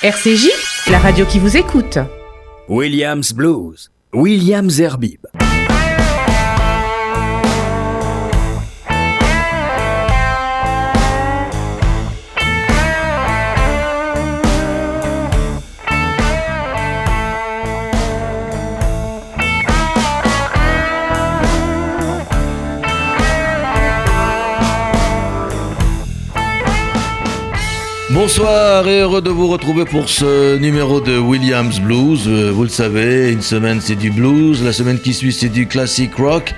RCJ, la radio qui vous écoute. Williams Blues, Williams Herbib. Bonsoir et heureux de vous retrouver pour ce numéro de Williams Blues. Euh, vous le savez, une semaine c'est du blues, la semaine qui suit c'est du classic rock.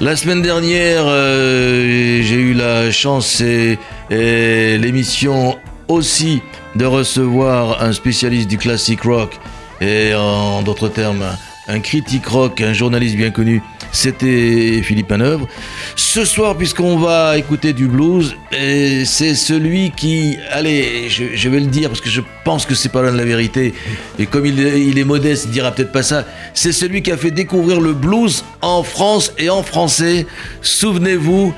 La semaine dernière, euh, j'ai eu la chance et, et l'émission aussi de recevoir un spécialiste du classic rock et en d'autres termes un critique rock, un journaliste bien connu c'était Philippe Haneuvre. Ce soir, puisqu'on va écouter du blues, c'est celui qui, allez, je, vais le dire parce que je pense que c'est pas loin de la vérité, et comme il, il est modeste, il dira peut-être pas ça, c'est celui qui a fait découvrir le blues en France et en français. Souvenez-vous,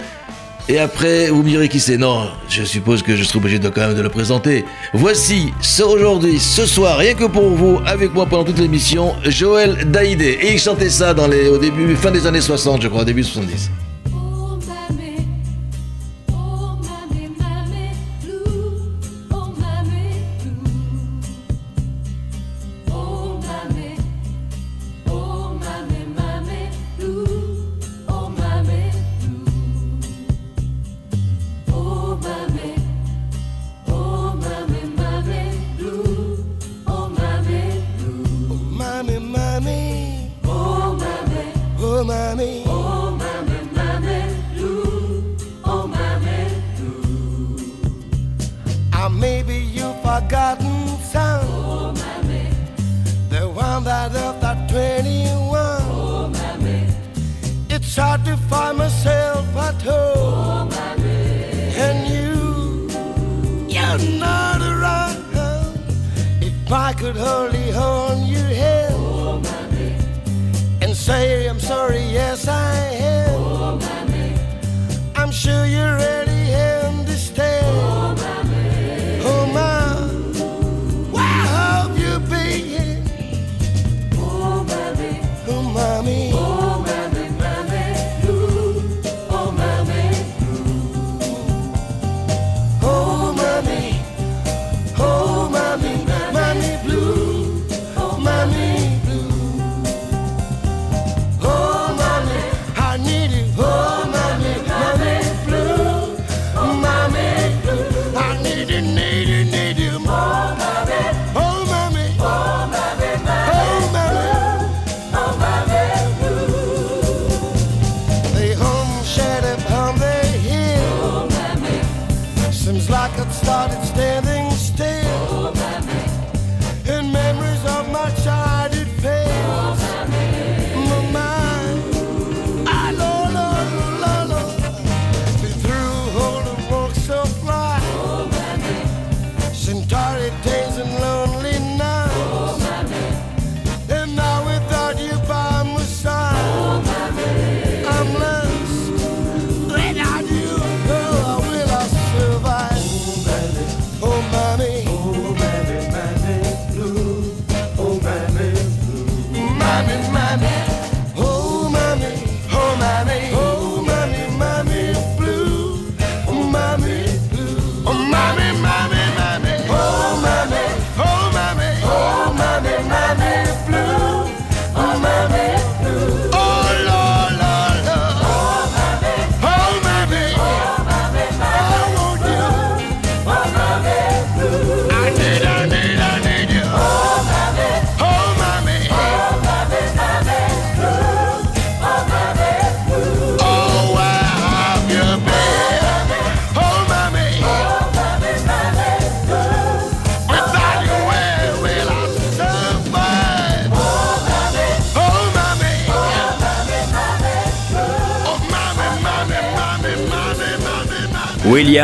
et après, vous me direz qui c'est. Non, je suppose que je serai obligé de quand même de le présenter. Voici, ce aujourd'hui, ce soir, rien que pour vous, avec moi pendant toute l'émission, Joël Daïdé. Et il chantait ça dans les, au début, fin des années 60, je crois, début 70. mammy. Oh, mammy, mammy, Oh, mammy, maybe you've forgotten, son. Oh, mammy. The one that left at 21. Oh, mammy. It's hard to find myself at home. Oh, mammy. And you, you're not around. If I could only hold your head say I'm sorry, yes I am. Oh, I'm sure you're ready.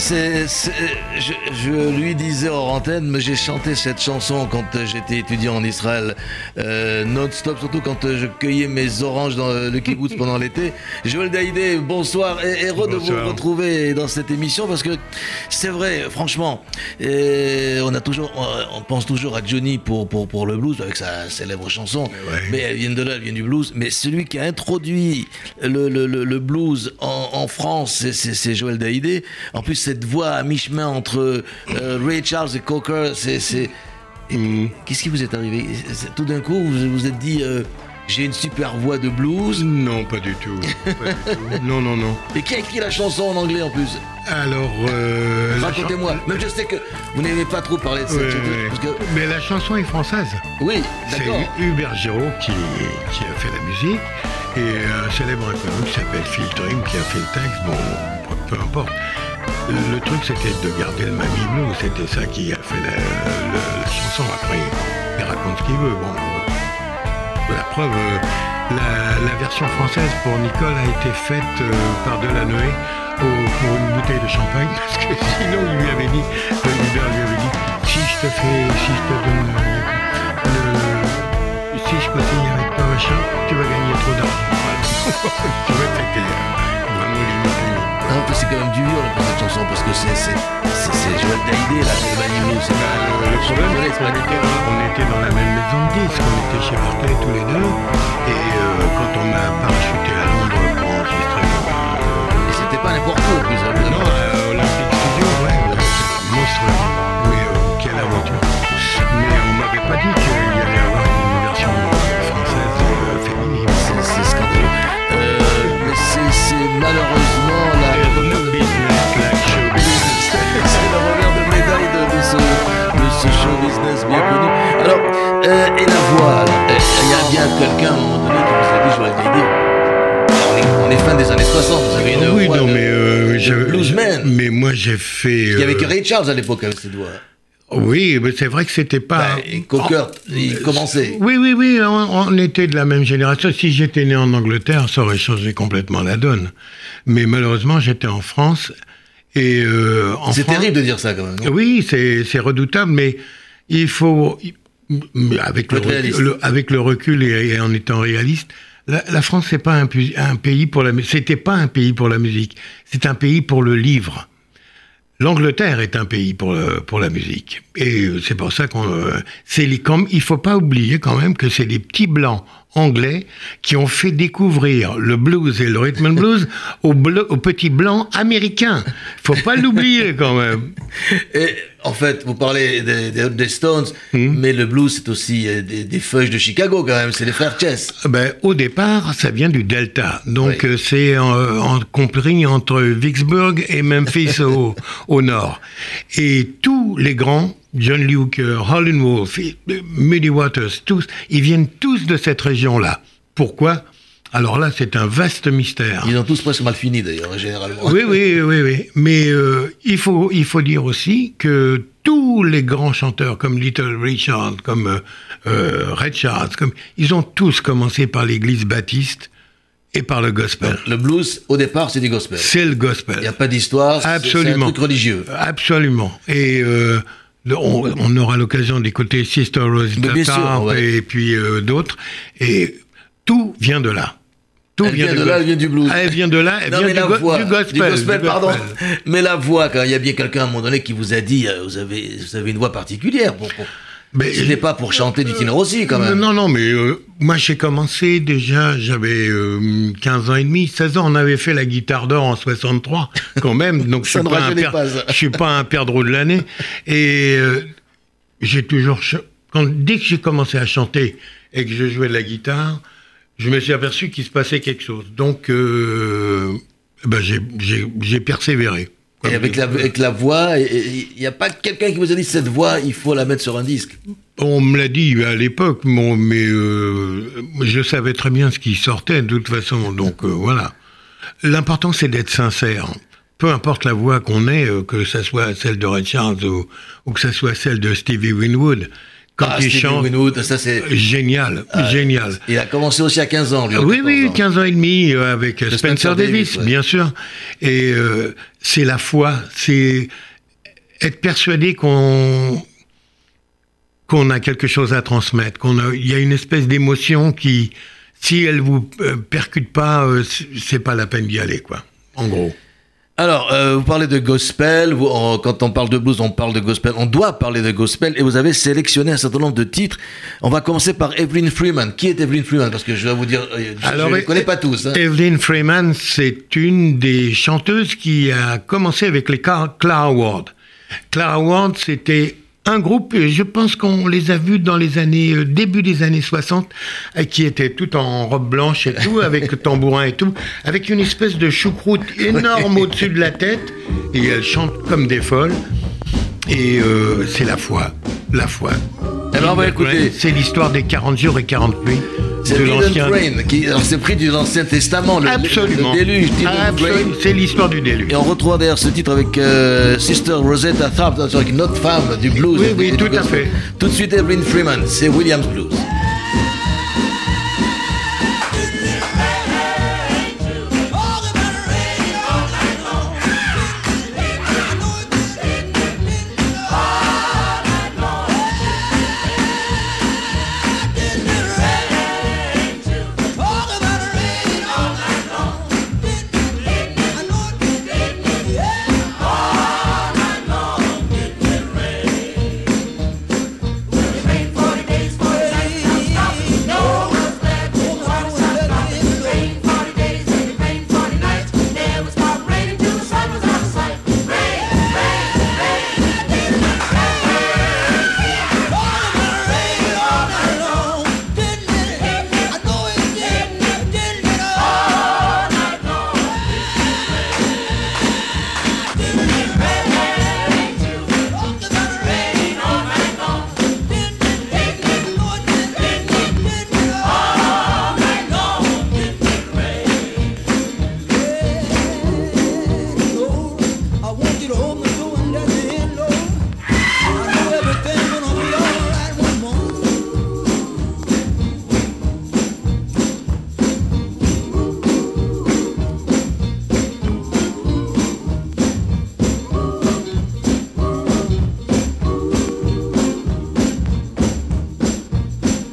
c'est- je, je lui disais hors antenne, mais j'ai chanté cette chanson quand j'étais étudiant en Israël, euh, non-stop, surtout quand je cueillais mes oranges dans le kibbutz pendant l'été. Joël Daïdé, bonsoir, et heureux de vous retrouver dans cette émission parce que c'est vrai, franchement, et on a toujours, on, pense toujours à Johnny pour, pour, pour le blues avec sa célèbre chanson, Ouais. mais elle vient de là, elle vient du blues. Mais celui qui a introduit le, le, le, le blues en, en France, c'est Joël Daïdé. En plus, cette voix à mi-chemin entre euh, Ray Charles et Cocker, c'est. c'est- Mm. Qu'est-ce qui vous est arrivé? C'est- Tout d'un coup, vous vous êtes dit euh, j'ai une super voix de blues. Non, pas du tout. Pas du tout. Non, non, non. Et qui a écrit la chanson en anglais en plus? Alors, euh, Racontez-moi. Même je sais que vous n'aimez pas trop parler de cette Ouais, que, Mais la chanson est française. oui, C'est d'accord. Hubert Giraud qui, qui a fait la musique et un célèbre inconnu qui s'appelle Phil Trim qui a fait le texte. Bon, peu importe. Le truc, c'était de garder le Mamie Blue. C'était ça qui a fait la, le- chanson. Après, il raconte ce qu'il veut. Bon, la preuve, euh, la, version française pour Nicole a été faite euh, par Delanoë pour une bouteille de champagne. Parce que sinon, il lui avait dit, Hubert lui avait dit, si je te fais, si je te donne euh, le, si je continue avec toi, machin, tu vas gagner trop d'argent. Tu euh, vraiment c'est quand même du viol pour cette chanson parce que c'est c'est c'est Joël Daïdé là, Manu Blues, c'est pas Le, problème, c'est qu'on était, on était dans la même maison de disques, on était chez Barclay tous les deux, et euh, quand on m'a parachuté à Londres pour enregistrer Et c'était pas n'importe où en plus. hein, Non, euh, Olympic Studio, ouais, monstrueux. Mais euh, quelle aventure. Mais on m'avait pas dit qu'il y allait avoir une version euh, française euh, féminine. C'est scandaleux. Euh, c'est c'est quelqu'un à un moment donné qui vous a dit. On est, on est fin des années 60, vous avez une oui, voix non, de- mais euh, bluesman. Mais moi, j'ai fait. Il y avait euh, que Ray Charles à l'époque avec cette voix. Oui, mais c'est vrai que c'était pas. Et Cocker, il commençait. Oui, oui, oui, on, on était de la même génération. Si j'étais né en Angleterre, ça aurait changé complètement la donne. Mais malheureusement, j'étais en France. Et euh, C'est France- terrible de dire ça quand même. non? Oui, c'est redoutable, mais il faut, mais avec, le recul, le- avec le recul et, et en étant réaliste, la, la France c'est pas un, pays pour la, c'était pas un pays pour la musique, c'est un pays pour le livre. L'Angleterre est un pays pour, le- pour la musique. Et euh, c'est pour ça qu'on... euh, c'est les, comme, il faut pas oublier quand même que c'est les petits blancs anglais qui ont fait découvrir le blues et le rhythm and blues aux, blo- aux petits blancs américains. faut pas l'oublier quand même. Et en fait, vous parlez des, des- des Stones, Hmm. mais le blues c'est aussi euh, des, des feuilles de Chicago quand même, c'est les frères Chess. Ben, au départ, ça vient du Delta. Donc, Oui. euh, c'est en, en- compris entre Vicksburg et Memphis au, au nord. Et tous les grands, John Lee Hooker, Howlin' Wolf, euh, Muddy Waters, tous, ils viennent tous de cette région-là. Pourquoi? Alors là, c'est un vaste mystère. Ils ont tous presque mal fini d'ailleurs, généralement. Oui, oui, oui, oui. Mais euh, il, faut, il faut dire aussi que tous les grands chanteurs, comme Little Richard, comme euh, euh, Red Charles, comme, ils ont tous commencé par l'église baptiste et par le gospel. Le blues, au départ, c'est du gospel. C'est le Il n'y a gospel. pas d'histoire, c'est- un Absolument. truc religieux. Absolument. Et euh, on, on aura l'occasion d'écouter Sister ouais. et puis euh, d'autres. Et tout vient de là. Tout Elle vient de là, elle vient du blues. Elle vient de là, elle Non, vient mais du, la go- voix, du gospel. du gospel, du pardon. gospel. Mais la voix, quand il y a bien quelqu'un à un moment donné qui vous a dit, euh, vous avez, vous avez une voix particulière. Pour, pour... Mais- C'était pas pour chanter du Tino Rossi quand même. Non, non, mais euh, moi j'ai commencé déjà, j'avais euh, 15 ans et demi, 16 ans, on avait fait la guitare d'or en 63 quand même, donc je Ça ne pas pas, je suis pas un perdreau de l'année. Et euh, j'ai toujours, quand, dès que j'ai commencé à chanter et que je jouais de la guitare, je me suis aperçu qu'il se passait quelque chose. Donc euh, ben, j'ai- persévéré. Et avec la, avec la voix, il n'y a pas quelqu'un qui vous a dit cette voix, il faut la mettre sur un disque? On me l'a dit à l'époque, bon, mais euh, je savais très bien ce qui sortait de toute façon. Donc euh, voilà. L'important, c'est d'être sincère. Peu importe la voix qu'on ait, que ce soit celle de Ray Charles ou, ou que ce soit celle de Stevie Winwood, quand Ah, il chante. Winwood, ça c'est. Génial, génial. Il a commencé aussi à 15 ans, lui. ou Oui, 14 oui, ans. 15 ans et demi euh, avec Spencer, Spencer Davis, Davis, ouais. bien sûr. Et euh, c'est la foi, c'est être persuadé qu'on qu'on a quelque chose à transmettre, qu'on a, il y a une espèce d'émotion qui, si elle vous euh, percute pas, c'est pas la peine d'y aller, quoi. En gros. Alors, euh, vous parlez de gospel. vous- on- quand on parle de blues, on parle de gospel. On doit parler de gospel. Et vous avez sélectionné un certain nombre de titres. On va commencer par Evelyn Freeman. Qui est Evelyn Freeman? Parce que je vais vous dire, euh, je Alors, ne les connais pas tous. hein. Evelyn Freeman, c'est une des chanteuses qui a commencé avec les Clara Ward. Clara Ward, c'était un groupe, je pense qu'on les a vus dans les années, euh, début des années 60, euh, qui était tout en robe blanche et tout, avec tambourin et tout, avec une espèce de choucroute énorme au-dessus de la tête, et elles chantent comme des folles. Et euh, c'est la foi, la foi. On va écouter. C'est l'histoire des 40 jours et 40 nuits C'est l'ancien. Alors, c'est pris de l'Ancien Testament. Le, Absolument. Le, déluge. C'est l'histoire du déluge. Et on retrouve d'ailleurs ce titre avec euh, Sister Rosetta Tharpe, avec une autre femme du blues. Oui, et oui, du tout à fait. Tout de suite, Evelyn Freeman. C'est Williams Blues.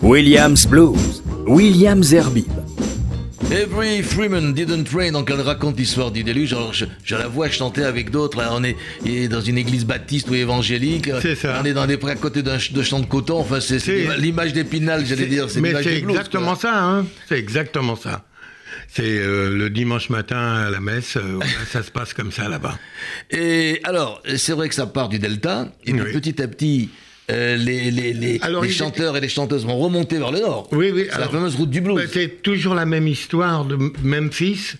Williams Blues, Williams Herbib. Every Freeman didn't train, donc elle raconte l'histoire du déluge. Alors je, je la vois chanter avec d'autres. Là, on est, dans une église baptiste ou évangélique. C'est ça. On est dans des près à côté d'un ch- de champ de coton. Enfin, c'est l'image d'Épinal, j'allais dire. C'est Mais c'est des blues, exactement ça, hein. C'est exactement ça. C'est euh, le dimanche matin à la messe, euh, ça se passe comme ça là-bas. Et alors, c'est vrai que ça part du delta, et puis Oui. petit à petit, euh, les, les, les, Alors, les ils chanteurs et les chanteuses vont remonter vers le nord. Oui, oui. C'est la alors, fameuse route du blues. bah, C'est toujours la même histoire de Memphis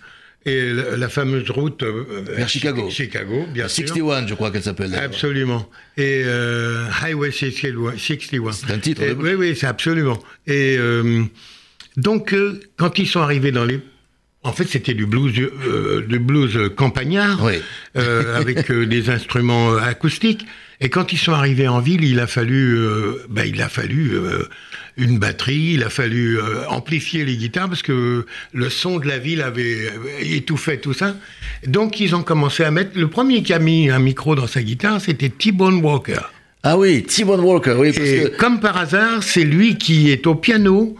et la, la fameuse route euh, Vers Chicago. Chicago, bien sûr. 61, je crois qu'elle s'appelle. Absolument. Et euh, Highway 61. 61. C'est un titre Et- Oui, oui, c'est absolument. Et donc, quand ils sont arrivés dans les... En fait, c'était du blues, euh, du blues campagnard, Oui. euh, avec euh, des instruments acoustiques. Et quand ils sont arrivés en ville, il a fallu, euh, ben, il a fallu euh, une batterie, il a fallu euh, amplifier les guitares parce que le son de la ville avait étouffé tout ça. Donc ils ont commencé à mettre. Le premier qui a mis un micro dans sa guitare, c'était T-Bone Walker. Ah oui, T-Bone Walker, oui, parce Et que... comme par hasard, c'est lui qui est au piano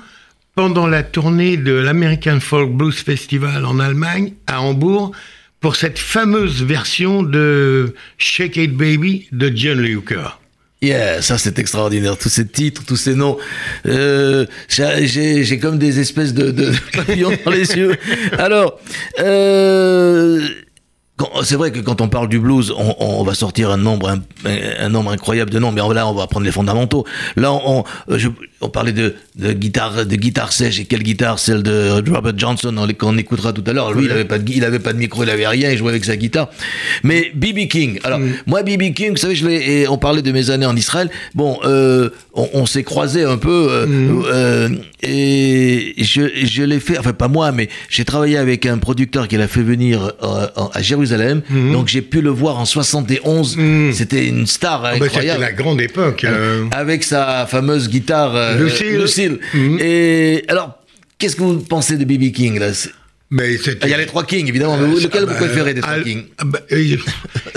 pendant la tournée de l'American Folk Blues Festival en Allemagne, à Hambourg, pour cette fameuse version de Shake It Baby de John Hooker. Yeah, ça c'est extraordinaire, tous ces titres, tous ces noms. Euh, j'ai- comme des espèces de, de papillons dans les yeux. Alors, euh, c'est vrai que quand on parle du blues, on, va sortir un nombre, un, nombre incroyable de noms, mais là on va prendre les fondamentaux. Là, on parlait de, de guitare, de guitare sèche et quelle guitare? Celle de Robert Johnson on- qu'on écoutera tout à l'heure. Lui, il avait pas de, gui- il avait pas de micro, il avait rien, il jouait avec sa guitare. Mais BB King. Alors moi, BB King, vous savez, je l'ai, et on parlait de mes années en Israël. Bon, euh, on, on s'est croisés un peu euh, euh, et je, je l'ai fait. Enfin, pas moi, mais j'ai travaillé avec un producteur qui l'a fait venir en- à Jérusalem. Donc j'ai pu le voir en 71. C'était une star Ah bah, C'était incroyable la grande époque. avec sa fameuse guitare euh, Lucille. Mhm. Et alors, qu'est-ce que vous pensez de BB King là? Mais Il y a les trois Kings, évidemment. mais vous- lequel vous bah, préférez des trois Kings? Ah bah, euh,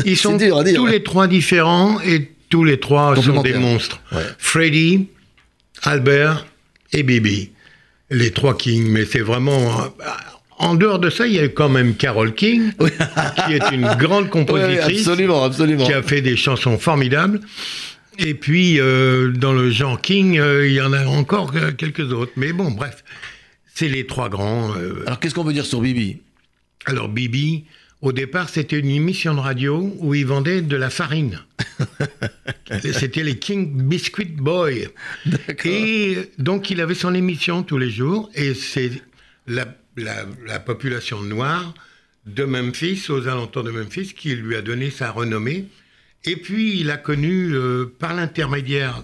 Ils sont dur à dire, tous ouais. les trois différents et tous les trois sont des monstres. Ouais. Freddy, Albert et Bibi. Les trois Kings, mais c'est vraiment... euh, En dehors de ça, il y a quand même Carole King, qui est une grande compositrice, absolument, absolument. qui a fait des chansons formidables. Et puis, euh, dans le genre King, euh, il y en a encore quelques autres. Mais bon, bref, c'est les trois grands. euh, Alors, qu'est-ce qu'on peut dire sur BB alors Bibi, au départ, c'était une émission de radio où il vendait de la farine. c'était les King Biscuit Boy. Et donc il avait son émission tous les jours et c'est la, la- la population noire de Memphis, aux alentours de Memphis, qui lui a donné sa renommée. Et puis il a connu, euh, par l'intermédiaire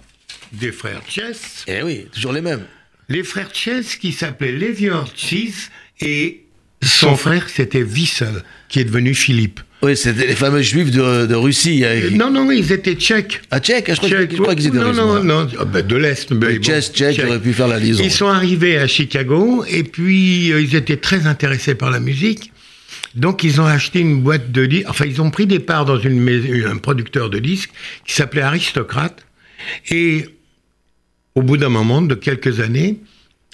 des frères Chess, Eh oui, toujours les mêmes. les frères Chess qui s'appelaient Levi Ortiz et son frère c'était Wissel qui est devenu Philippe. Oui, c'était les fameux juifs de, de Russie. Euh, euh, Non, non, ils étaient tchèques. Ah, tchèque, je crois, Tchèques. je crois qu'ils étaient non, non, non, ah, de l'Est. mais bon, Tchèque, tchèque, tchèques. j'aurais pu faire la liaison. Ils sont arrivés à Chicago et puis euh, ils étaient très intéressés par la musique. Donc ils ont acheté une boîte de disques, enfin ils ont pris des parts dans une un producteur de disques qui s'appelait Aristocrate. Et au bout d'un moment, de quelques années,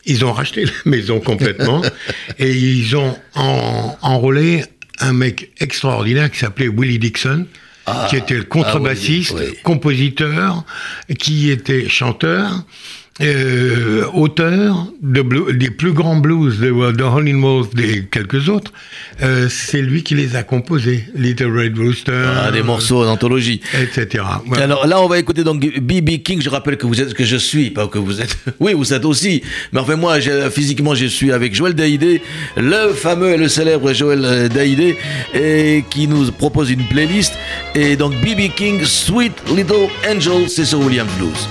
ils ont racheté la maison complètement et ils ont en- enrôlé un mec extraordinaire qui s'appelait Willie Dixon, qui était le contrebassiste, Ah oui, oui. compositeur, qui était chanteur, euh, auteur de des plus grands blues de, de Holly Wolf et quelques autres. Euh, C'est lui qui les a composés, Little Red Rooster, Ah, des morceaux d'anthologie. etc. Voilà. Alors là, on va écouter donc BB King. Je rappelle que vous êtes, que je suis, pas que vous êtes. Oui, vous êtes aussi. Mais enfin, moi, physiquement, je suis avec Joël Daïdé, le fameux et le célèbre Joël euh, Daïdé, et qui nous propose une playlist. Et donc, BB King, Sweet Little Angel, c'est sur Williams Blues.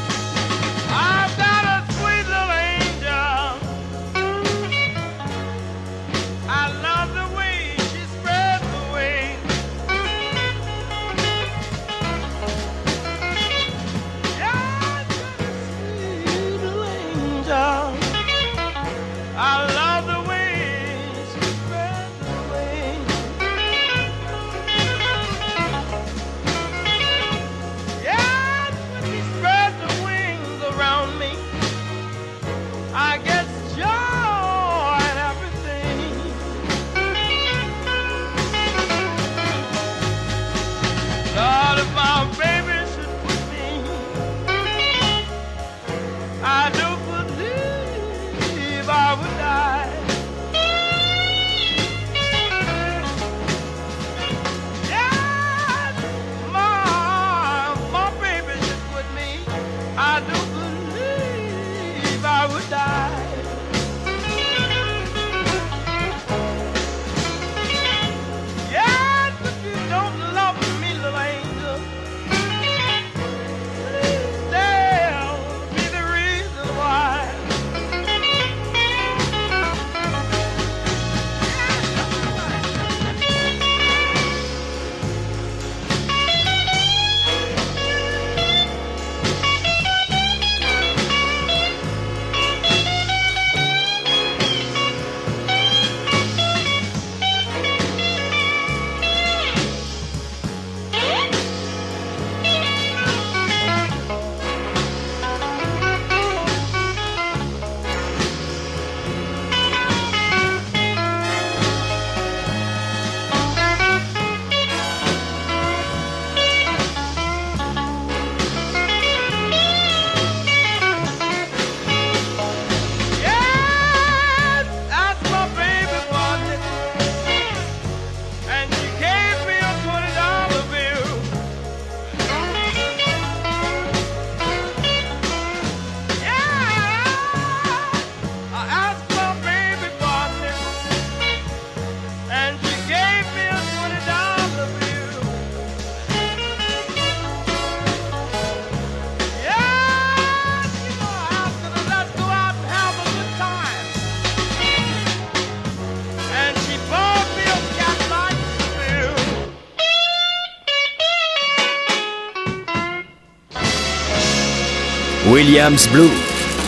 Williams Blues.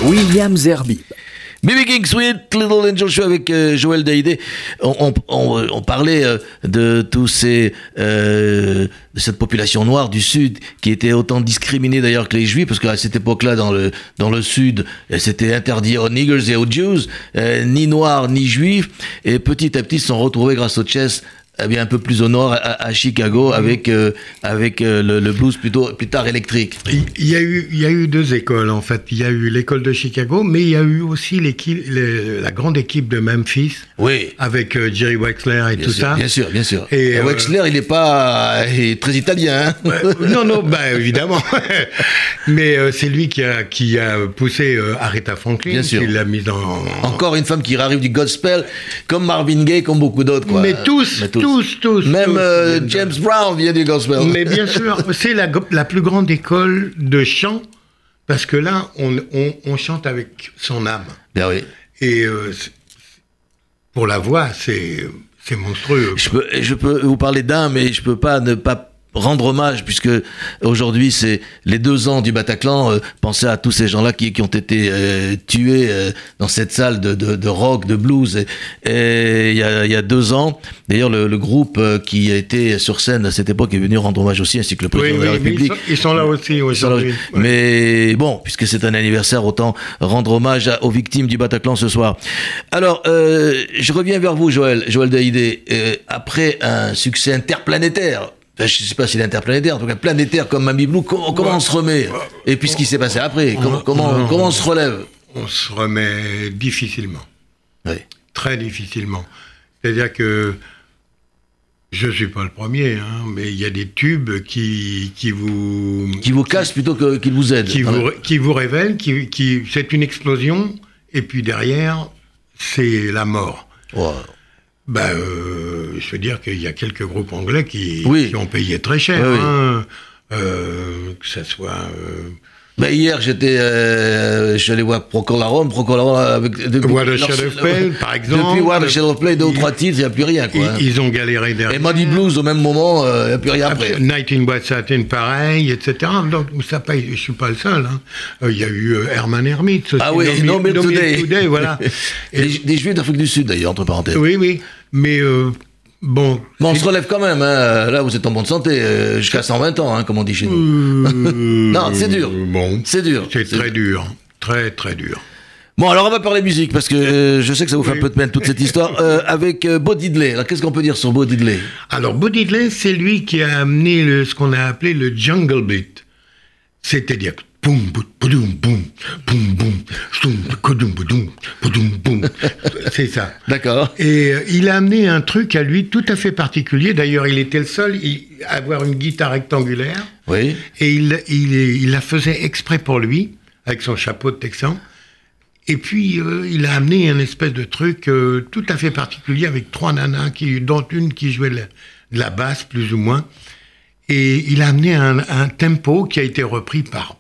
Williams Herbie. BB King Sweet Little Angel Show avec euh, Joël Daïdé. On, on parlait euh, de tous ces euh, de cette population noire du sud qui était autant discriminée d'ailleurs que les juifs parce qu'à cette époque-là dans le dans le sud euh, c'était interdit aux niggers et aux Jews euh, ni noirs ni juifs et petit à petit ils se sont retrouvés grâce au chess eh bien, un peu plus au nord, à, à Chicago, avec, euh, avec euh, le, le blues plutôt plus tard électrique. Il y, a eu, il y a eu deux écoles en fait. Il y a eu l'école de Chicago, mais il y a eu aussi l'équipe, la grande équipe de Memphis Oui. avec euh, Jerry Wexler et Bien tout sûr, ça. bien sûr, bien sûr. Et, Wexler, il n'est pas il est très italien. hein. Ouais, non, non, bah évidemment. Mais c'est lui qui a, qui a poussé Aretha Franklin, Bien sûr. qui l'a mise en. Encore une femme qui arrive du gospel, comme Marvin Gaye, comme beaucoup d'autres. quoi. Mais tous, tous, tous, Même tous euh, James Brown vient du gospel. Mais bien sûr, c'est la, plus grande école de chant, parce que là, on, on, on chante avec son âme. Bien oui. Et euh, pour la voix, c'est monstrueux. Je peux, je peux vous parler d'un, mais je peux pas ne pas rendre hommage puisque aujourd'hui c'est les deux ans du Bataclan. Euh, pensez à tous ces gens-là qui, qui ont été euh, tués euh, dans cette salle de, de, de rock, de blues. Et, et il y, a, il y a deux ans, d'ailleurs le, le groupe euh, qui a été sur scène à cette époque est venu rendre hommage aussi, ainsi que le Oui, président de la oui, mais ils République. sont, ils sont là aussi Sur la- aujourd'hui. Ouais. Mais bon, puisque c'est un anniversaire, autant rendre hommage à- aux victimes du Bataclan ce soir. Alors, euh, je reviens vers vous, Joël, Joël Daïdé. Euh, après un succès interplanétaire, enfin, je ne sais pas s'il est interplanétaire, en tout cas planétaire comme Mamie Blue, comment, comment on se remet Et puis ce qui s'est passé après, comment, comment, comment on se relève On se remet difficilement. Oui. très difficilement. C'est-à-dire que je suis pas le premier, hein, mais il y a des tubes qui, qui vous Qui vous casse plutôt que- qu'il vous aide. qui vous, qui vous révèlent, qui, qui c'est une explosion, et puis derrière c'est la mort. Oh. Ben, euh, je veux dire qu'il y a quelques groupes anglais qui, Oui. qui ont payé très cher, Oui, oui. hein, euh, que ça soit. Euh, Ben, hier, j'étais, euh, je suis allé voir Procolarum, Procolarum avec depuis, Watershed leur- of Play, par exemple. Depuis Watershed of Play, deux ou trois titres, il n'y a plus rien, quoi. hein. ils, ont galéré derrière. Et Muddy Blues, au même moment, il n'y a plus rien après. Night in White Satin, pareil, etc. Donc, ça paye, je suis pas le seul. hein. Euh, Il y a eu euh, Herman Hermits. aussi, Ah oui, No No No Today. Today, voilà. Et- des, des Juifs d'Afrique du Sud, d'ailleurs, entre parenthèses. oui, oui. Mais euh, bon. Bon, on se relève quand même, hein. là vous êtes en bonne santé, euh, jusqu'à 120 ans, hein, comme on dit chez nous. euh, Non, c'est dur. Bon. C'est dur. C'est très dur. dur. Très, très dur. Bon, alors on va parler musique, parce que euh, je sais que ça vous fait Oui. un peu de peine toute cette histoire, avec Bo Diddley. Alors qu'est-ce qu'on peut dire sur Bo Diddley? Alors, Bo Diddley, c'est lui qui a amené le- ce qu'on a appelé le jungle beat. C'est-à-dire boum, boum, boum, boum, boum, boum, stoum, kodoum, boum, boum, boum. C'est ça. D'accord. Et euh, il a amené un truc à lui tout à fait particulier. D'ailleurs, il était le seul à avoir une guitare rectangulaire. Oui. Et il, il, il la faisait exprès pour lui, avec son chapeau de texan. Et puis, euh, il a amené un espèce de truc euh, tout à fait particulier avec trois nanas, qui, dont une qui jouait de la, la basse, plus ou moins. Et il a amené un, un tempo qui a été repris par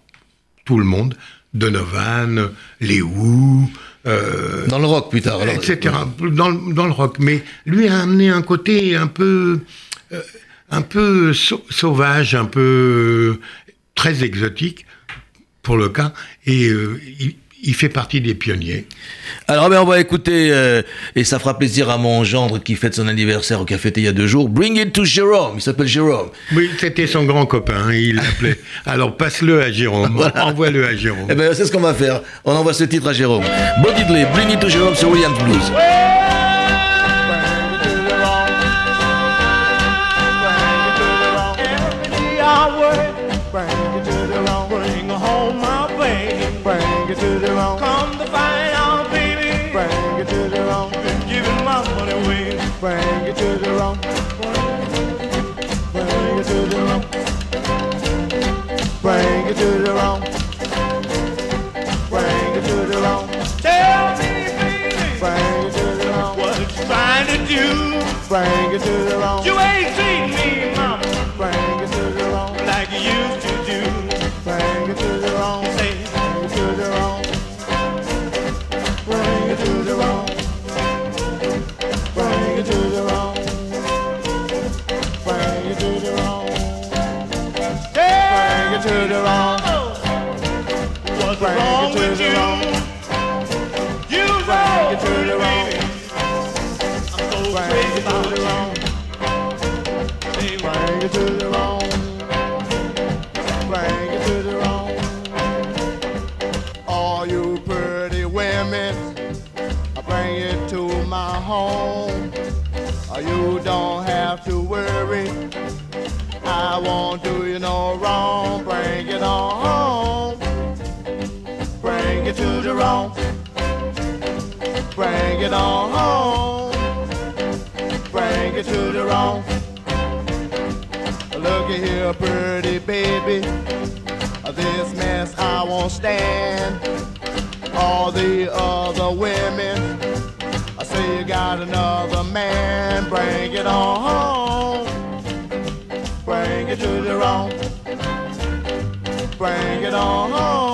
tout le monde. Donovan, les Who, euh, Dans le rock plus tard. alors. etc. Dans, le- dans le rock. Mais lui a amené un côté un peu, euh, un peu sau- sauvage, un peu euh, très exotique pour le cas. Et euh, il, il fait partie des pionniers. Alors, ben, on va écouter, euh, et ça fera plaisir à mon gendre qui fête son anniversaire ou qui a fêté il y a deux jours. Bring it to Jérôme. Il s'appelle Jérôme. Oui, c'était son grand copain, hein, il l'appelait. Alors passe-le à Jérôme, envoie-le à Jérôme. Eh ben, c'est ce qu'on va faire. On envoie ce titre à Jérôme. Bo Diddley, Bring it to Jérôme sur Williams Blues. To the wrong. Bring it to the wrong. Tell me, baby. Bring it to the wrong. What you trying to do? Bring it to the wrong. You ain't seen me, mama. Bring it to the wrong. Like you used to What's it to you? wrong. You Bring it to the baby. I'm so crazy about. Bring it to the wrong. Bring it to the wrong. All you pretty women, I bring it to my home. Uh, You don't have to worry. I won't do you no wrong. Bring it on home. Bring it to the wrong. Bring it on home. Bring it to the wrong. Look at here, pretty baby. This mess I won't stand. All the other women. I say you got another man. Bring it on home. Bring it to the wrong. Bring it on home.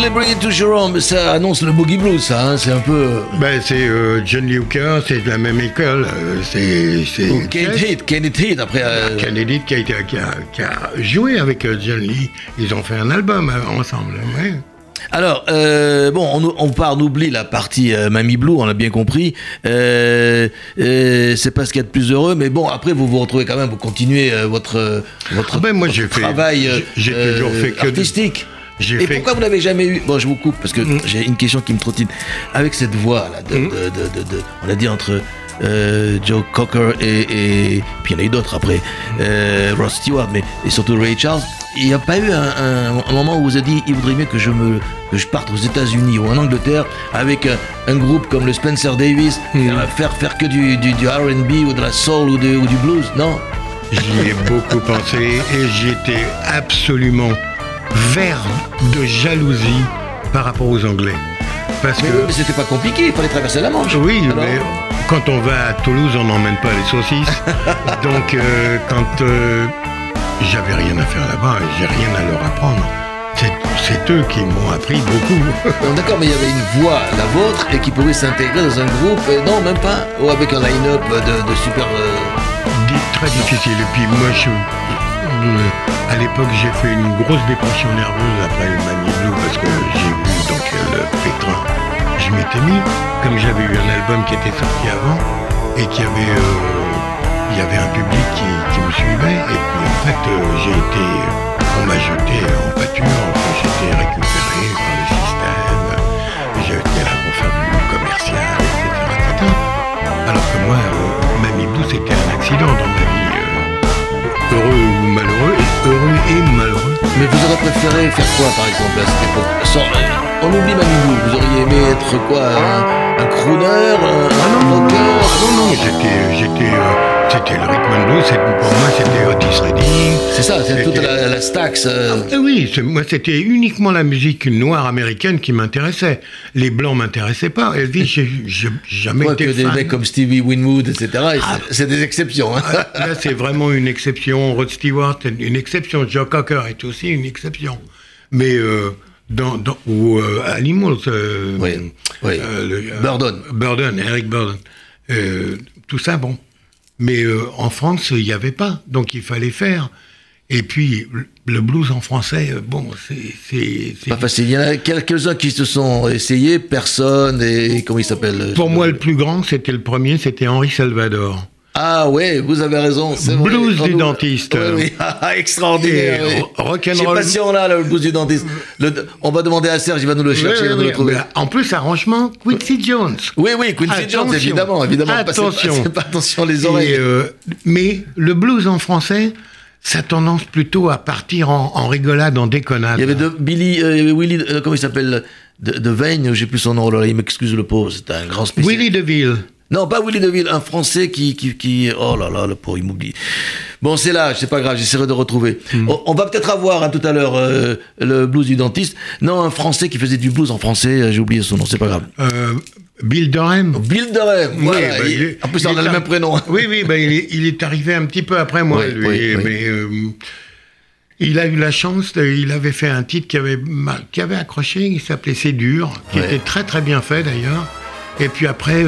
Diddley bring it to Jerome, ça annonce le boogie blues, ça, hein, c'est un peu. Ben, c'est euh, John Lee Hooker, c'est de la même école. euh, c'est c'est Ou Can't It Hit, après. euh, Kennedy qui a, été- qui a- qui a joué avec euh, John Lee. Ils ont fait un album euh, ensemble. ouais. Alors, euh, bon, on, on part, on oublie la partie euh, Mamie Blue, on l'a bien compris. Euh, euh, c'est pas ce qu'il y a de plus heureux, mais bon, après, vous vous retrouvez quand même, vous continuez euh, votre, euh, votre, Ah ben, moi, votre j'ai fait- travail euh, j'ai- j'ai toujours fait que artistique. Et fait- pourquoi vous n'avez jamais eu Bon, je vous coupe parce que j'ai une question qui me trottine. Avec cette voix là, de, de- de- de- de- on a dit entre euh, Joe Cocker et, et puis il y en a eu d'autres après, euh, Ross Stewart, mais et surtout Ray Charles. Il n'y a pas eu un, un- un moment où vous avez dit il vaudrait mieux que je me que je parte aux États-Unis ou en Angleterre avec un, un groupe comme le Spencer Davis, faire, faire faire que du, du, du R&B ou de la soul ou, de- ou du blues, non? J'y ai beaucoup pensé et j'étais absolument vert de jalousie par rapport aux Anglais. Parce Mais, que oui, mais c'était pas compliqué, il fallait traverser la Manche. Oui, Alors mais quand on va à Toulouse, on n'emmène pas les saucisses. Donc, euh, quand euh, j'avais rien à faire là-bas j'ai rien à leur apprendre, c'est- eux qui m'ont appris beaucoup. D'accord, mais il y avait une voix, la vôtre, et qui pouvait s'intégrer dans un groupe, euh, non, même pas, ou avec un line-up de, de super. euh, très difficile. Et puis moi, je, euh, à l'époque, j'ai fait une grosse dépression nerveuse après le Mamie Blue parce que j'ai vu donc euh, le pétrin. Je m'étais mis, comme j'avais eu un album qui était sorti avant et qui avait, euh, il y avait un public qui, me suivait. Et puis en fait, euh, j'ai été, on m'a jeté en pâture, j'ai été récupéré par le système. J'ai été là pour faire du commercial, etc. Alors que moi, euh, Mamie c'était un accident dans ma vie. euh, heureux Mais vous auriez préféré faire quoi, par exemple, à cette époque? Sans- On oublie Mamie Blue, vous auriez aimé être quoi Un, un crooner Un, un rocker Ah non, non, j'étais, j'étais, euh, c'était le rhythm and blues, pour moi c'était Otis Redding. C'est ça, c'est toute la, la Stax. euh, Eh oui, moi c'était uniquement la musique noire américaine qui m'intéressait. Les blancs m'intéressaient pas. Elvis, j'ai, jamais quoi été que des fan. mecs comme Stevie Winwood, etc. et c'est- C'est des exceptions. hein. Ah, Là, c'est vraiment une exception. Rod Stewart, une exception. Joe Cocker est aussi une exception. Mais euh, dans, dans ou euh, Animals, euh, Oui, oui. le- Burdon. Burdon, Eric Burdon, Euh, tout ça, bon. Mais euh, en France, il n'y avait pas, donc il fallait faire. Et puis le- blues en français, euh, bon, c'est Pas facile. Il y en a quelques-uns qui se sont essayés, personne, et comment il s'appelle euh, Pour moi, le plus grand, c'était le premier, c'était Henri Salvador. Ah ouais, vous avez raison. c'est. Blues du nous- dentiste. Oui, oui. Ah, extraordinaire. Oui. rock'n'roll. Je le blues du dentiste. Le- on va demander à Serge, il va nous le chercher, il va nous le Ouais, trouver. mais en plus, arrangement, Quincy Jones. Oui, oui, Quincy Jones, évidemment, évidemment. Attention. passez pas attention les oreilles. euh, mais le blues en français, ça a tendance plutôt à partir en, en rigolade, en déconnade. Il y avait de Billy, euh, Willy, euh, comment il s'appelle? De, de Veigne, j'ai plus son nom, là, il m'excuse le pauvre, c'était un grand spécialiste. Willy DeVille. Non, pas Willy DeVille, un Français qui, qui, qui... Oh là là, le pauvre, il m'oublie. Bon, c'est là, c'est pas grave, j'essaierai de retrouver. Hmm. On, on va peut-être avoir hein, tout à l'heure euh, le blues du dentiste. Non, un Français qui faisait du blues en français, euh, j'ai oublié son nom, c'est pas grave. Euh, Bill Durham. Bill Durham. Oui, bah, il- il est- en plus, on a le même prénom. Oui, oui, bah, il, est, il est arrivé un petit peu après moi, Oui, lui. oui. Mais euh, il a eu la chance, de- il avait fait un titre qui avait, qui avait accroché, il s'appelait C'est dur, qui Ouais. était très très bien fait d'ailleurs. Et puis après,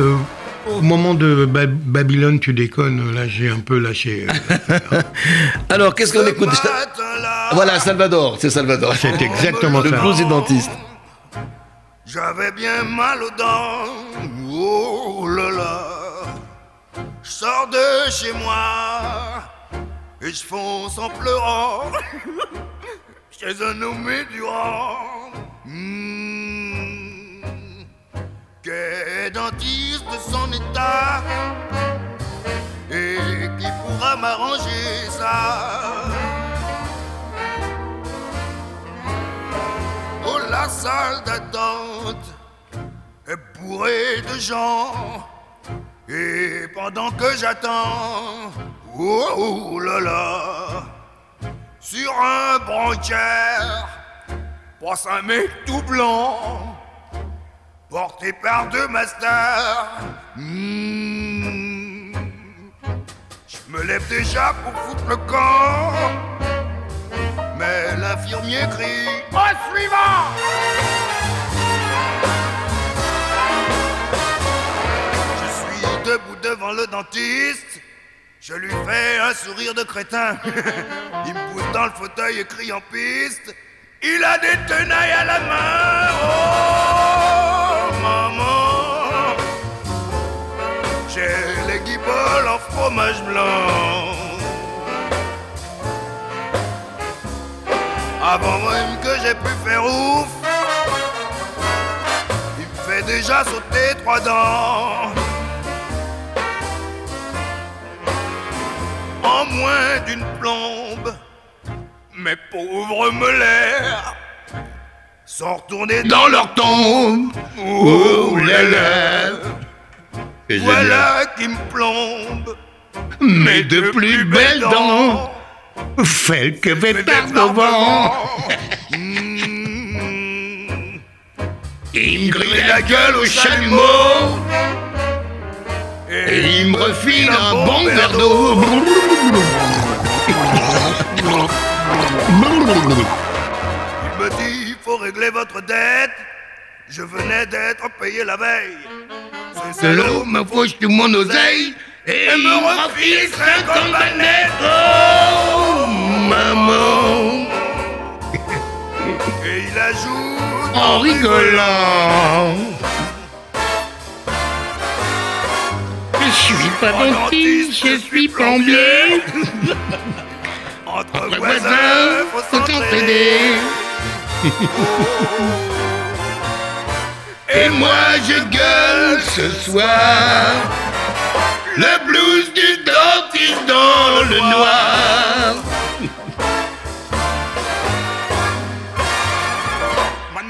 au moment de Ba- Babylone, tu déconnes, là j'ai un peu lâché. euh, Alors, qu'est-ce qu'on écoute Voilà, Salvador, c'est Salvador. C'est exactement Le ça. blues et dentiste. J'avais bien mal aux dents, oh là là. Je sors de chez moi et je fonce en pleurant chez un nommé Durand. Hmm. Qu'est dentiste de son état et qui pourra m'arranger ça. Oh, la salle d'attente est bourrée de gens. Et pendant que j'attends, oh, oh là là, sur un branquière, passe un mec tout blanc, porté par deux masters. Hmm. Je me lève déjà pour foutre le camp. Mais l'infirmier crie Au suivant Je suis debout devant le dentiste. Je lui fais un sourire de crétin. Il me pousse dans le fauteuil et crie en piste. Il a des tenailles à la main. Oh, maman. J'ai les guiboles en fromage blanc. Avant même que j'ai pu faire ouf, il me fait déjà sauter trois dents. En moins d'une plombe, mes pauvres molaires sont retournés dans leur tombe. Oh là là, voilà qui me plombe. Mais de plus belles dents, Fais que pétard devant. Il me grille la gueule au chalumeau. Et il me refile un bon verre d'eau. Il me dit, régler votre dette. Je venais d'être payé la veille. Ce l'eau me fauche tout mon oseille. Et Et me refile refile 50 50 balles. Oh, maman. Et il ajoute En rigolant. Je suis pas dentiste, je suis plombier. Entre voisins, faut s'entraider. Et moi je gueule ce soir. Le blues du dentiste dans le noir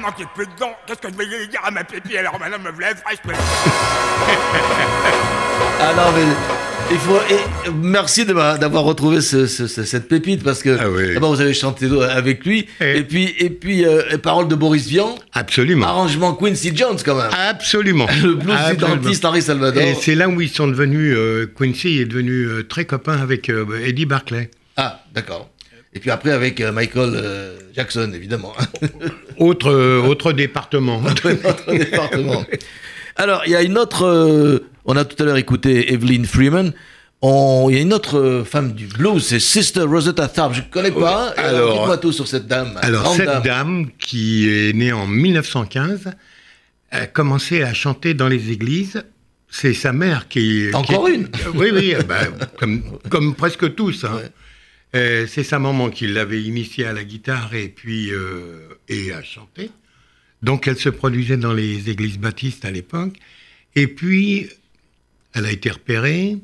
A plus de dents, qu'est-ce que je vais dire à ma pépi alors maintenant me lève fraîche Ah non, mais il faut. et merci d'avoir retrouvé ce- ce- ce- cette pépite parce que Ah oui. d'abord vous avez chanté avec lui Et- et, puis et puis euh, les paroles de Boris Vian, Absolument arrangement Quincy Jones quand même. Absolument Le blues du Absolument. dentiste Henri Salvador. Et c'est là où ils sont devenus, euh, Quincy est devenu euh, très copain avec euh, Eddie Barclay. Ah, d'accord. Et puis après avec euh, Michael euh, Jackson évidemment. Autre, euh, autre département. notre département. Alors, il y a une autre. on a tout à l'heure écouté Evelyn Freeman. On- Il y a une autre femme du blues, c'est Sister Rosetta Tharpe. Je ne connais pas. Oui, alors- dites-moi tout sur cette dame. Alors, cette dame. dame. qui est née en 1915 a commencé à chanter dans les églises. C'est sa mère qui. Encore qui- une Oui, oui, bah, comme, comme presque tous. hein. Ouais. Euh, c'est sa maman qui l'avait initiée à la guitare et puis euh, et à chanter. Donc, elle se produisait dans les églises baptistes à l'époque. Et puis, elle a été repérée.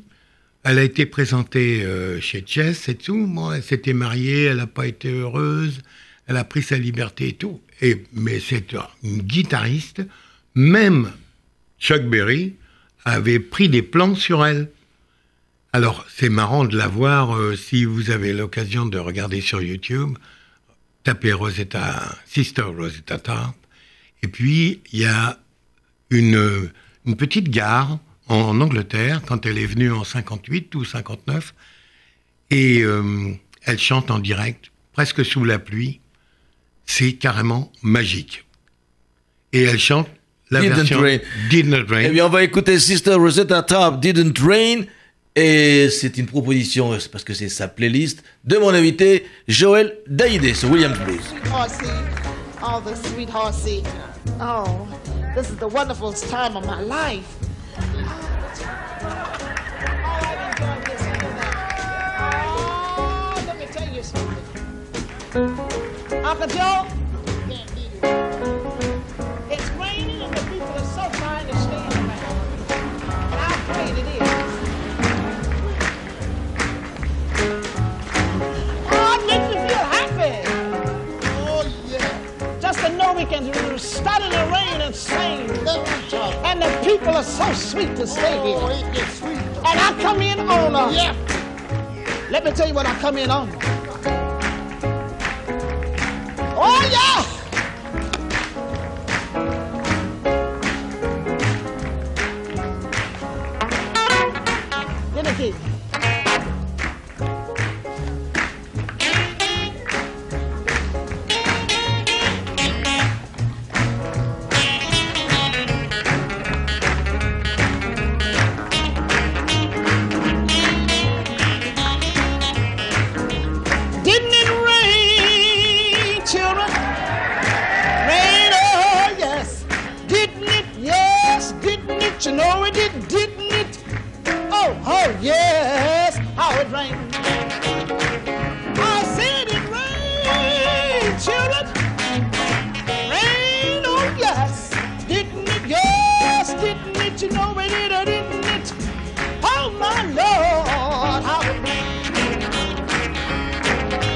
Elle a été présentée euh, chez Chess et tout. Bon, elle s'était mariée, elle n'a pas été heureuse. Elle a pris sa liberté et tout. Et, mais c'est une guitariste. Même Chuck Berry avait pris des plans sur elle. Alors, c'est marrant de la voir euh, si vous avez l'occasion de regarder sur YouTube. Tapez Rosetta, Sister Rosetta Tharpe. Et puis, il y a une, une petite gare en Angleterre quand elle est venue en 58 ou 59 et euh, elle chante en direct, presque sous la pluie. C'est carrément magique. Et elle chante la Didn't version Rain. Didn't Rain. Eh bien, on va écouter Sister Rosetta Top, Didn't Rain. Et c'est une proposition, parce que c'est sa playlist, de mon invité, Joël Daïdé, sur Williams Blues. Oh, the sweetheart seat. Oh, this is the wonderful time of my life. Oh, let me tell you something. Uncle Joe, yeah. Just to know we can stand in the rain and sing. And the people are so sweet to stay oh, here. Oh, sweet. And I come in on a. Yeah. Let me tell you what I come in on. Oh, yeah. Yes, didn't it? You know it or didn't it? Oh my Lord, how it rained.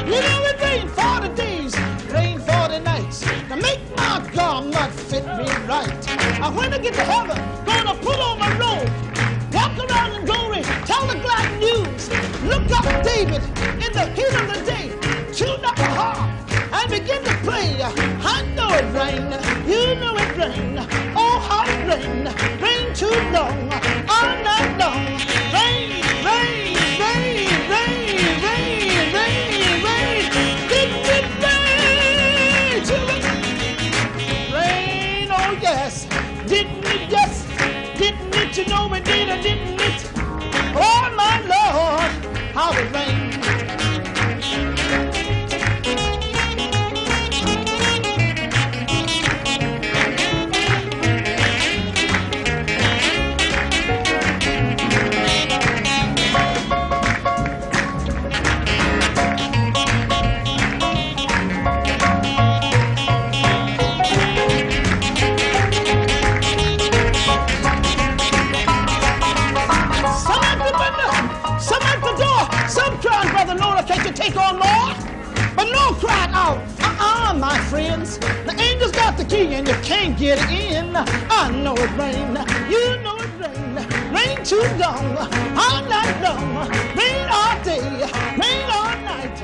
You know it rained 40 days, rained 40 nights to make my garment fit me right. And when I get to heaven, gonna put on my robe, walk around in glory, tell the glad news. Look up David in the heat of the day, tune up a harp and begin to play. I know it rained, you know it rained. No. Get in. I know it rain, you know it rain. Rain too long, all night long. Rain all day, rain all night.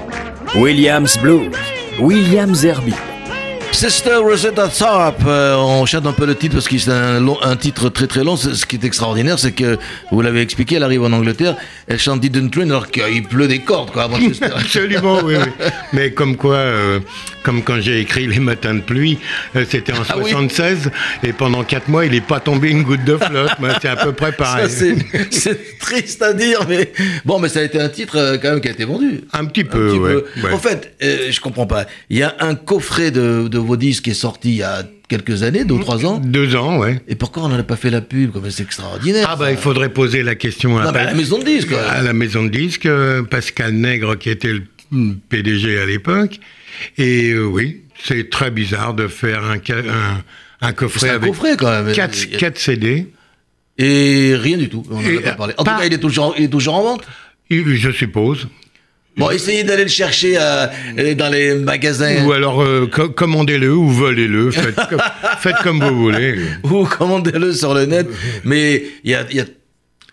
Rain, Williams Blues, Williams Herbie. Sister Rosetta Top, euh, on chante un peu le titre parce que c'est un, titre très très long. Ce qui est extraordinaire, c'est que, vous l'avez expliqué, elle arrive en Angleterre, elle chante Didn't Rain alors qu'il pleut des cordes quoi, à Manchester. Absolument, oui, oui. Mais comme quoi, euh, comme quand j'ai écrit Les matins de pluie, euh, c'était en Ah oui. 76, et pendant quatre mois, il n'est pas tombé une goutte de flotte. C'est à peu près pareil. c'est triste à dire, mais bon, mais ça a été un titre euh, quand même qui a été vendu. Un petit Un peu, petit ouais. peu. ouais. En fait, je comprends pas. Il y a un coffret de, de disques qui est sorti il y a quelques années, deux ou trois ans. Deux ans, ouais. Et pourquoi on n'en a pas fait la pub Comme c'est extraordinaire. Ah bah il faudrait poser la question à, Non, mais à la maison de disques. quoi. à la maison de disques, euh, Pascal Nègre qui était le PDG à l'époque. Et euh, oui, c'est très bizarre de faire un, un, un coffret un avec coffret quand même. quatre, Il y a- quatre CD. Et rien du tout. On n'en a Et, pas euh, parlé. En pas- tout cas, il est toujours, il est toujours en vente? Je suppose. Bon, essayez d'aller le chercher euh, dans les magasins Ou alors euh, co- commandez-le ou volez-le. Faites, comme, faites comme vous voulez. ou commandez-le sur le net. Mais il y a, y a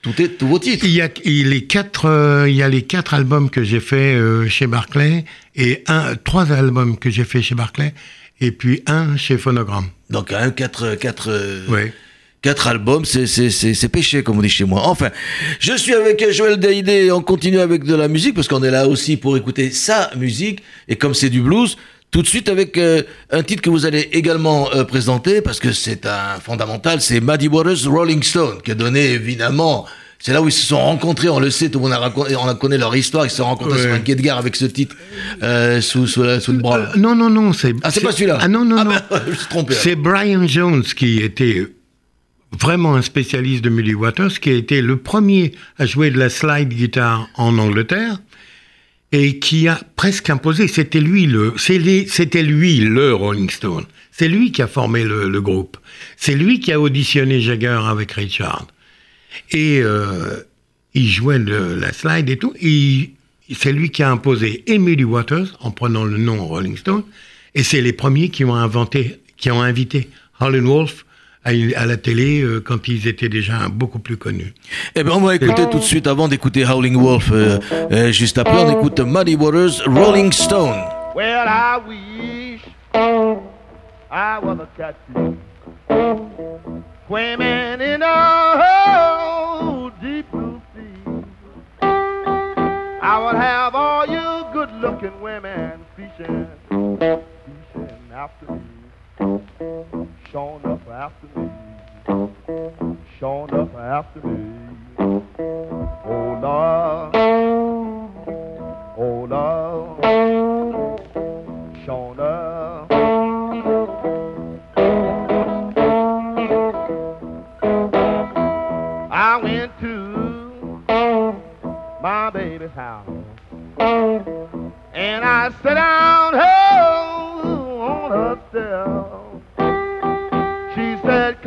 tout est, tous vos titres. Il y a, les quatre, euh, il y a les quatre albums que j'ai fait euh, chez Barclay et un, trois albums que j'ai fait chez Barclay et puis un chez Phonogram. Donc, même, quatre, quatre, euh, Ouais. Quatre albums, c'est, c'est, c'est, c'est péché, comme on dit chez moi. Enfin, je suis avec Joël Daïdé, on continue avec de la musique, parce qu'on est là aussi pour écouter sa musique, et comme c'est du blues, tout de suite avec euh, un titre que vous allez également euh, présenter, parce que c'est un fondamental, c'est Muddy Waters Rolling Stone, qui a donné évidemment... C'est là où ils se sont rencontrés, on le sait, tout le monde a raconté, on a connaît leur histoire, ils se sont rencontrés Ouais. sur un quai de gare avec ce titre euh, sous, sous, la- sous le bras. Euh, non, non, non, c'est. Ah, c'est pas celui-là Ah non, non, Ah non. ben, je me suis trompé. C'est Brian Jones qui était vraiment un spécialiste de Muddy Waters, qui a été le premier à jouer de la slide guitare en Angleterre et qui a presque imposé. C'était lui le, c'était lui le Rolling Stone. C'est lui qui a formé le, groupe. C'est lui qui a auditionné Jagger avec Richard. Et euh, il jouait de la slide et tout. C'est lui qui a imposé Muddy Waters en prenant le nom Rolling Stone. Et c'est les premiers qui ont inventé, qui ont invité Howlin' Wolf à, à la télé euh, quand ils étaient déjà beaucoup plus connus. Eh ben, on va écouter tout de suite, avant d'écouter Howling Wolf, euh, euh, juste après, on écoute Muddy Waters Rolling Stone. Well, I wish I was a catfish swimming in a deep blue sea. I would have all you good-looking women fishing, fishing after me, showing up after me, showing up after me. Oh Lord, oh Lord. Shona. I went to my baby's house and I sat down oh, on her step.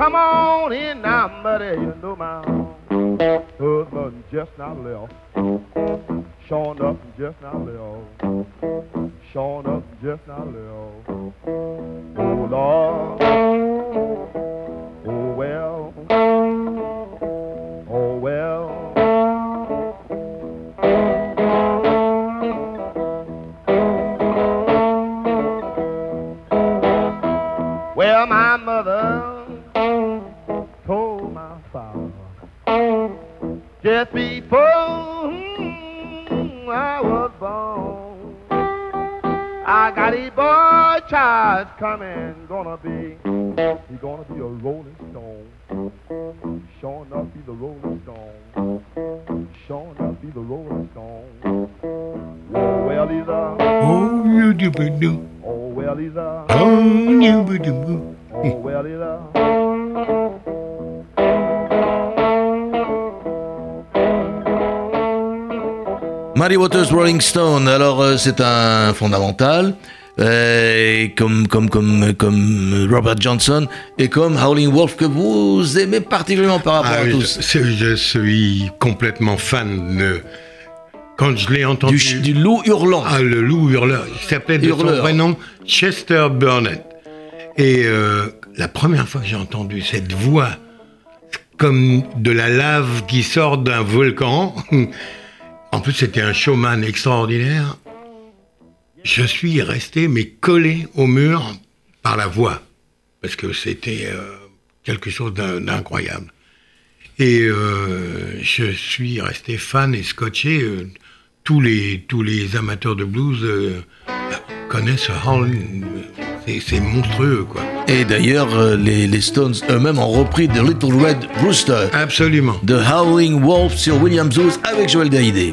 Come on in now, buddy. You know my husband just now left. Showing up just now left. Showing up just now left. Oh Lord. Just before I was born. I got a boy child coming, gonna be, he gonna be a rolling stone. Sure enough, he's a rolling stone. Sure enough, he's a rolling stone. Oh, well, he's a, Oh, you do do. oh, well, he's a, Oh, you ba do oh, well, he's a. Muddy Waters Rolling Stone, alors euh, c'est un fondamental, euh, comme, comme, comme, comme Robert Johnson et comme Howling Wolf que vous aimez particulièrement par rapport Ah à oui, tous. je, je suis complètement fan de. Quand je l'ai entendu. Du, du loup hurlant. Ah, le loup hurleur. Il s'appelait de son vrai nom Chester Burnett. Et euh, la première fois que j'ai entendu cette voix, comme de la lave qui sort d'un volcan, en plus c'était un showman extraordinaire, je suis resté mais collé au mur par la voix, parce que c'était euh, quelque chose d'in- d'incroyable. Et euh, je suis resté fan et scotché. euh, tous, les, tous les amateurs de blues connaissent Howlin'. C'est- C'est monstrueux, quoi. Et d'ailleurs, euh, les, les Stones eux-mêmes ont repris The Little Red Rooster Absolument. de Howling Wolf sur William Blues avec Joel Daïdé.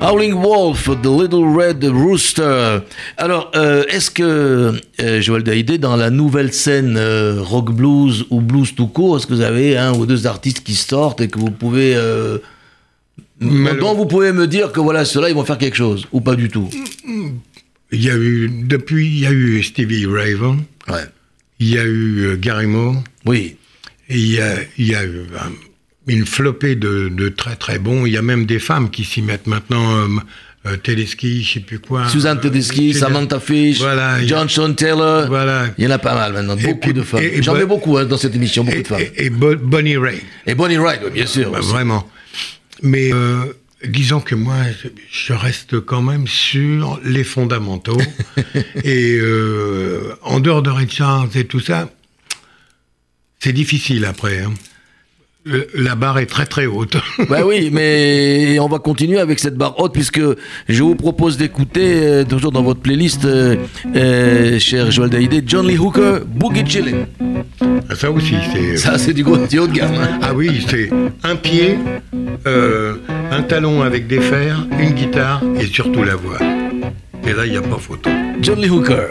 Howling Wolf, The Little Red Rooster. Alors, euh, est-ce que, euh, Joël Daïdé, dans la nouvelle scène euh, rock blues ou blues tout court, est-ce que vous avez un ou deux artistes qui sortent et que vous pouvez. euh, dont vous pouvez me dire que voilà, ceux-là, ils vont faire quelque chose, ou pas du tout? Il y a eu, depuis, il y a eu Stevie Ray Vaughan, Ouais. il y a eu Gary Moore, Oui. et il y a, il y a eu une flopée de, de très très bons. Il y a même des femmes qui s'y mettent maintenant. euh, euh, Tedeschi, je sais plus quoi. Suzanne Tedeschi, Euh, Samantha Fish, Voilà, a- Johnson Taylor. Voilà. Il y en a pas mal maintenant, beaucoup puis- de femmes. J'en ai beaucoup hein, dans cette émission, beaucoup Et, de femmes. et- et Bo- Bonnie Ray. Et Bonnie Wright, oui, bien sûr. Bah, vraiment. Mais euh, disons que moi, je- reste quand même sur les fondamentaux. et en dehors de Ray Charles et tout ça, c'est difficile après. hein. Le- La barre est très très haute. Bah oui, mais on va continuer avec cette barre haute puisque je vous propose d'écouter, euh, toujours dans votre playlist, euh, euh, cher Joël Daïdé, John Lee Hooker, Boogie Chillin'. ça aussi, c'est. Ça, c'est du gros, du haut de gamme. hein. Ah oui, c'est un pied, euh, un talon avec des fers, une guitare et surtout la voix. Et là, il n'y a pas photo. John Lee Hooker.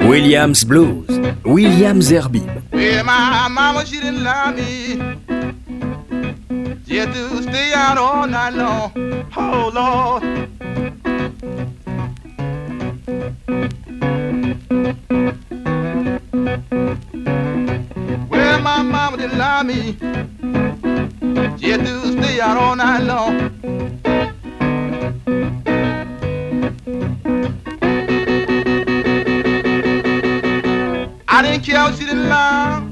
Williams Blues, Williams Herbie. Well, my mama, she didn't love me. Had to stay out all night long. Oh, Lord. Well, my mama didn't love me. Had to stay out all night long. I didn't care if she didn't lie.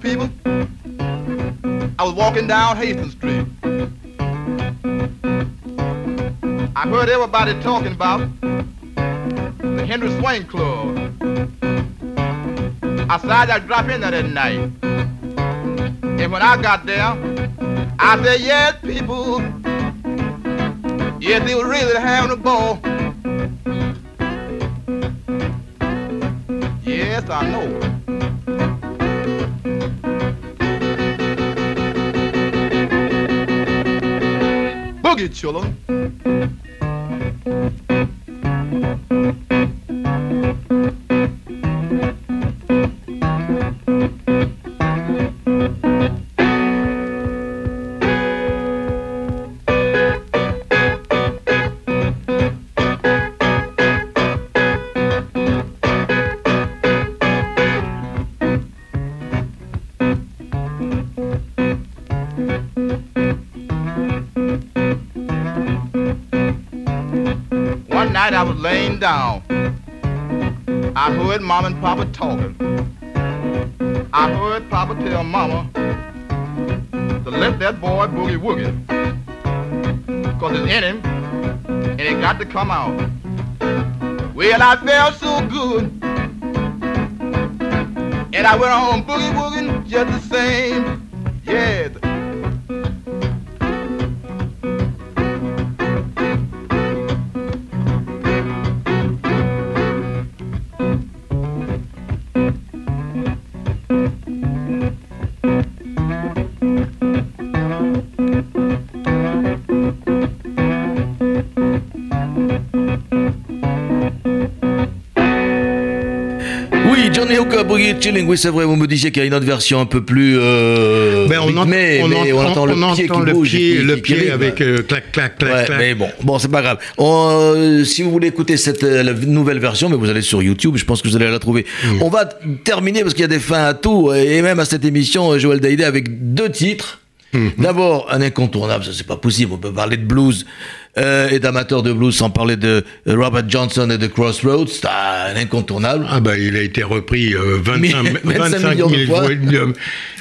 People, I was walking down Hastings Street. I heard everybody talking about the Henry Swain Club. I said I'd drop in there that night. And when I got there, I said, yes, people. Yes, they were really having a ball. Yes, I know. Boogie come out. Well, I felt so good. And I went on boogie wooging just the same. Chilling, oui, c'est vrai, vous me disiez qu'il y a une autre version un peu plus. Euh, Ben, on, entend- rythmée, on mais entend, entend le on pied qui entend le bouge. pied, qui- le qui- qui pied avec euh, clac, clac, clac, Ouais, clac. mais bon, bon, c'est pas grave. On, euh, si vous voulez écouter cette la nouvelle version, mais vous allez sur YouTube, je pense que vous allez la trouver. Mm. On va terminer parce qu'il y a des fins à tout et même à cette émission, Joël Daïdé avec deux titres. Mm-hmm. D'abord, un incontournable, ça c'est pas possible. On peut parler de blues euh, et d'amateurs de blues sans parler de Robert Johnson et de Crossroads. C'est un incontournable. Ah bah il a été repris euh, 25, Mais- 25 25 millions 000 de fois. fois.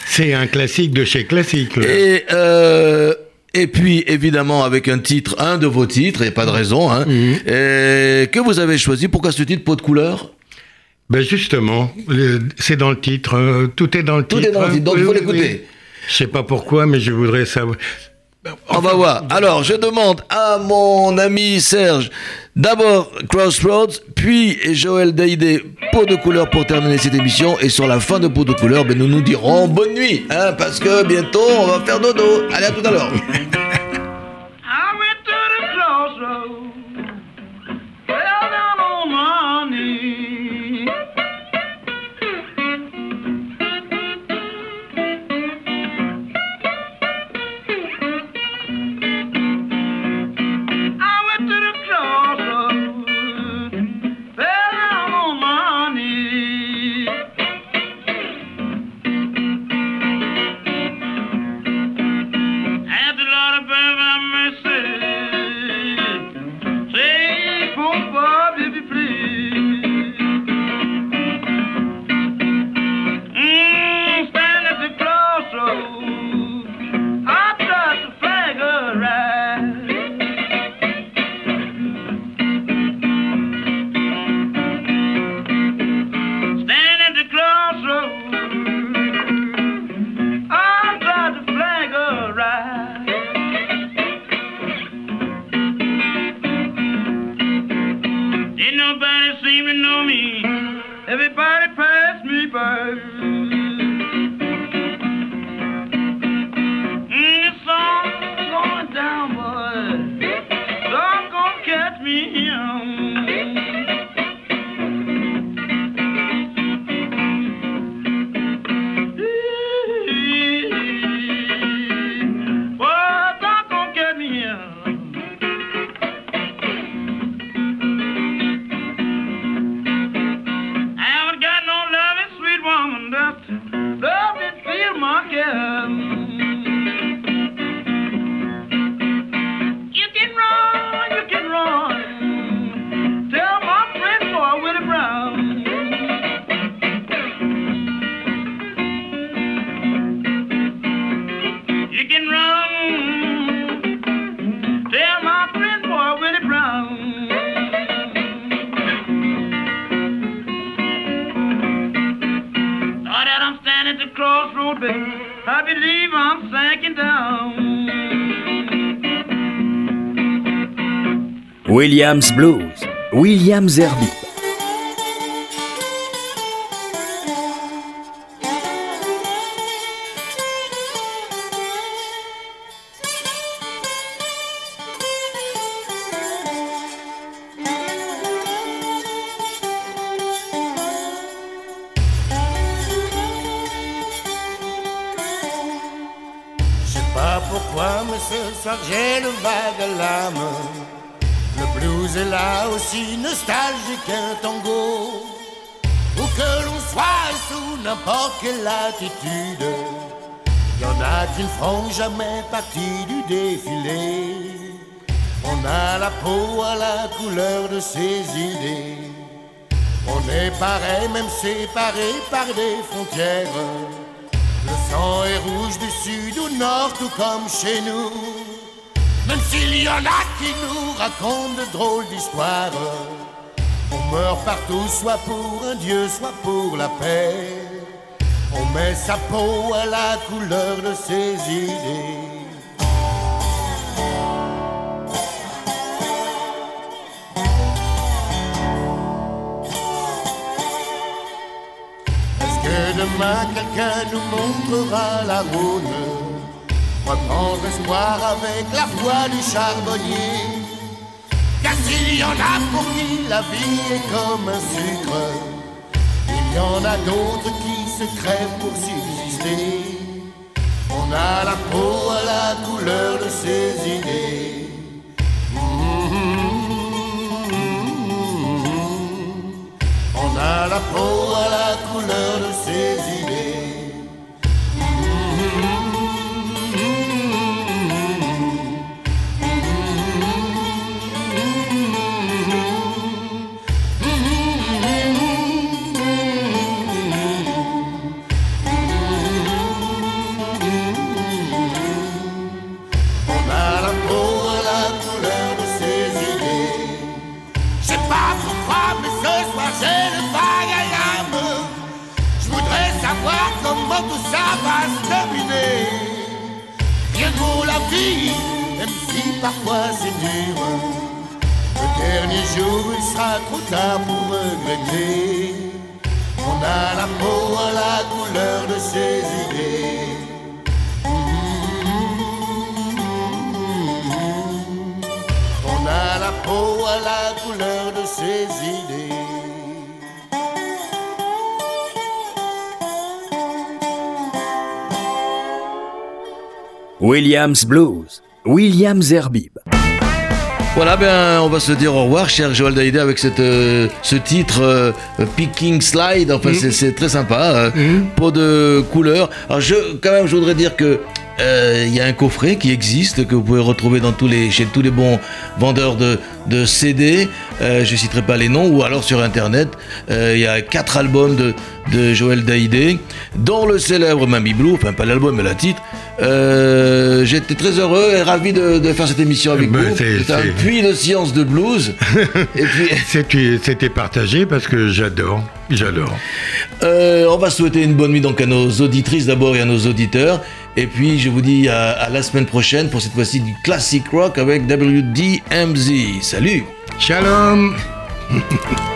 C'est un classique de chez classique. là. Et, euh, et puis, évidemment, avec un titre, un de vos titres, et pas de raison, hein, Mhm. euh, que vous avez choisi. Pourquoi ce titre, Peau de couleur? Ben justement, c'est dans le titre. euh, tout est dans le Tout titre. est dans le titre, donc il Oui, faut l'écouter. oui. Je sais pas pourquoi, mais je voudrais savoir. On va voir. Alors, je demande à mon ami Serge, d'abord Crossroads, puis Joël Daïdé, Peau de couleur pour terminer cette émission. Et sur la fin de Peau de couleur, ben, nous nous dirons bonne nuit, hein, parce que bientôt on va faire dodo. Allez, à tout à l'heure. crossroad, baby, I believe I'm sinking down. Williams Blues. Williams Herbie. N'importe quelle attitude, y en a qui ne feront jamais partie du défilé. On a la peau à la couleur de ses idées. On est pareil, même séparés par des frontières. Le sang est rouge du sud ou nord, tout comme chez nous. Même s'il y en a qui nous racontent de drôles d'histoires. On meurt partout, soit pour un dieu, soit pour la paix. On met sa peau à la couleur de ses idées. Est-ce que demain quelqu'un nous montrera la route Reprendre espoir avec la foi du charbonnier Car s'il y en a pour qui la vie est comme un sucre Il y en a d'autres qui se crèvent pour subsister. On a la peau à la couleur de ses idées. On a la peau à la couleur de ses idées. Ça va se terminer. Pour la vie, même si parfois c'est dur. Le dernier jour, il sera trop tard pour regretter. On a la peau à la couleur de ses idées. On a la peau à la couleur de ses idées. Williams Blues, Williams Herbib. Voilà, ben, on va se dire au revoir, cher Joël Daïdé, avec cette, euh, ce titre euh, Picking Slide. Enfin, c'est- c'est très sympa. euh, Peau de couleur. Alors, je, quand même, je voudrais dire que. Euh, Il y a un coffret qui existe que vous pouvez retrouver dans tous les, chez tous les bons vendeurs de, de CD. Euh, je citerai pas les noms ou alors sur internet. Euh, Il y a quatre albums de, de Joël Daïdé, dont le célèbre Mamie Blue. Enfin, pas l'album, mais la titre. J'étais très heureux et ravi de, de faire cette émission avec Ben, vous. c'est- un puits de science de blues. et puis, C'était partagé parce que j'adore, j'adore. on va souhaiter une bonne nuit donc à nos auditrices d'abord et à nos auditeurs. Et puis, je vous dis à, à la semaine prochaine pour cette fois-ci du classic rock avec WDMZ. Salut Shalom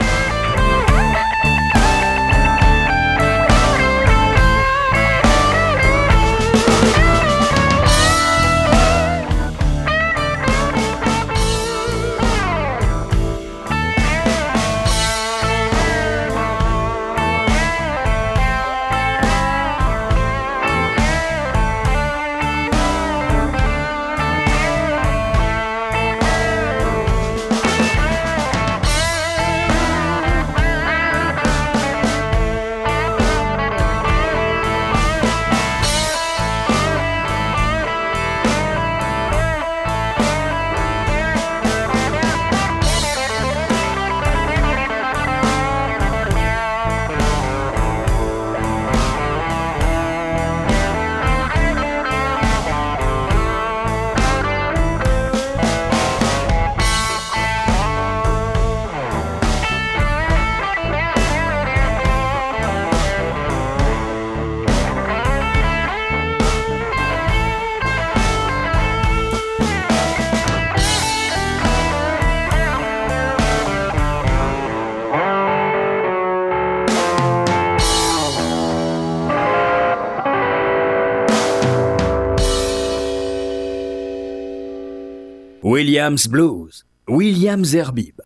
Williams Blues, Williams Herbib.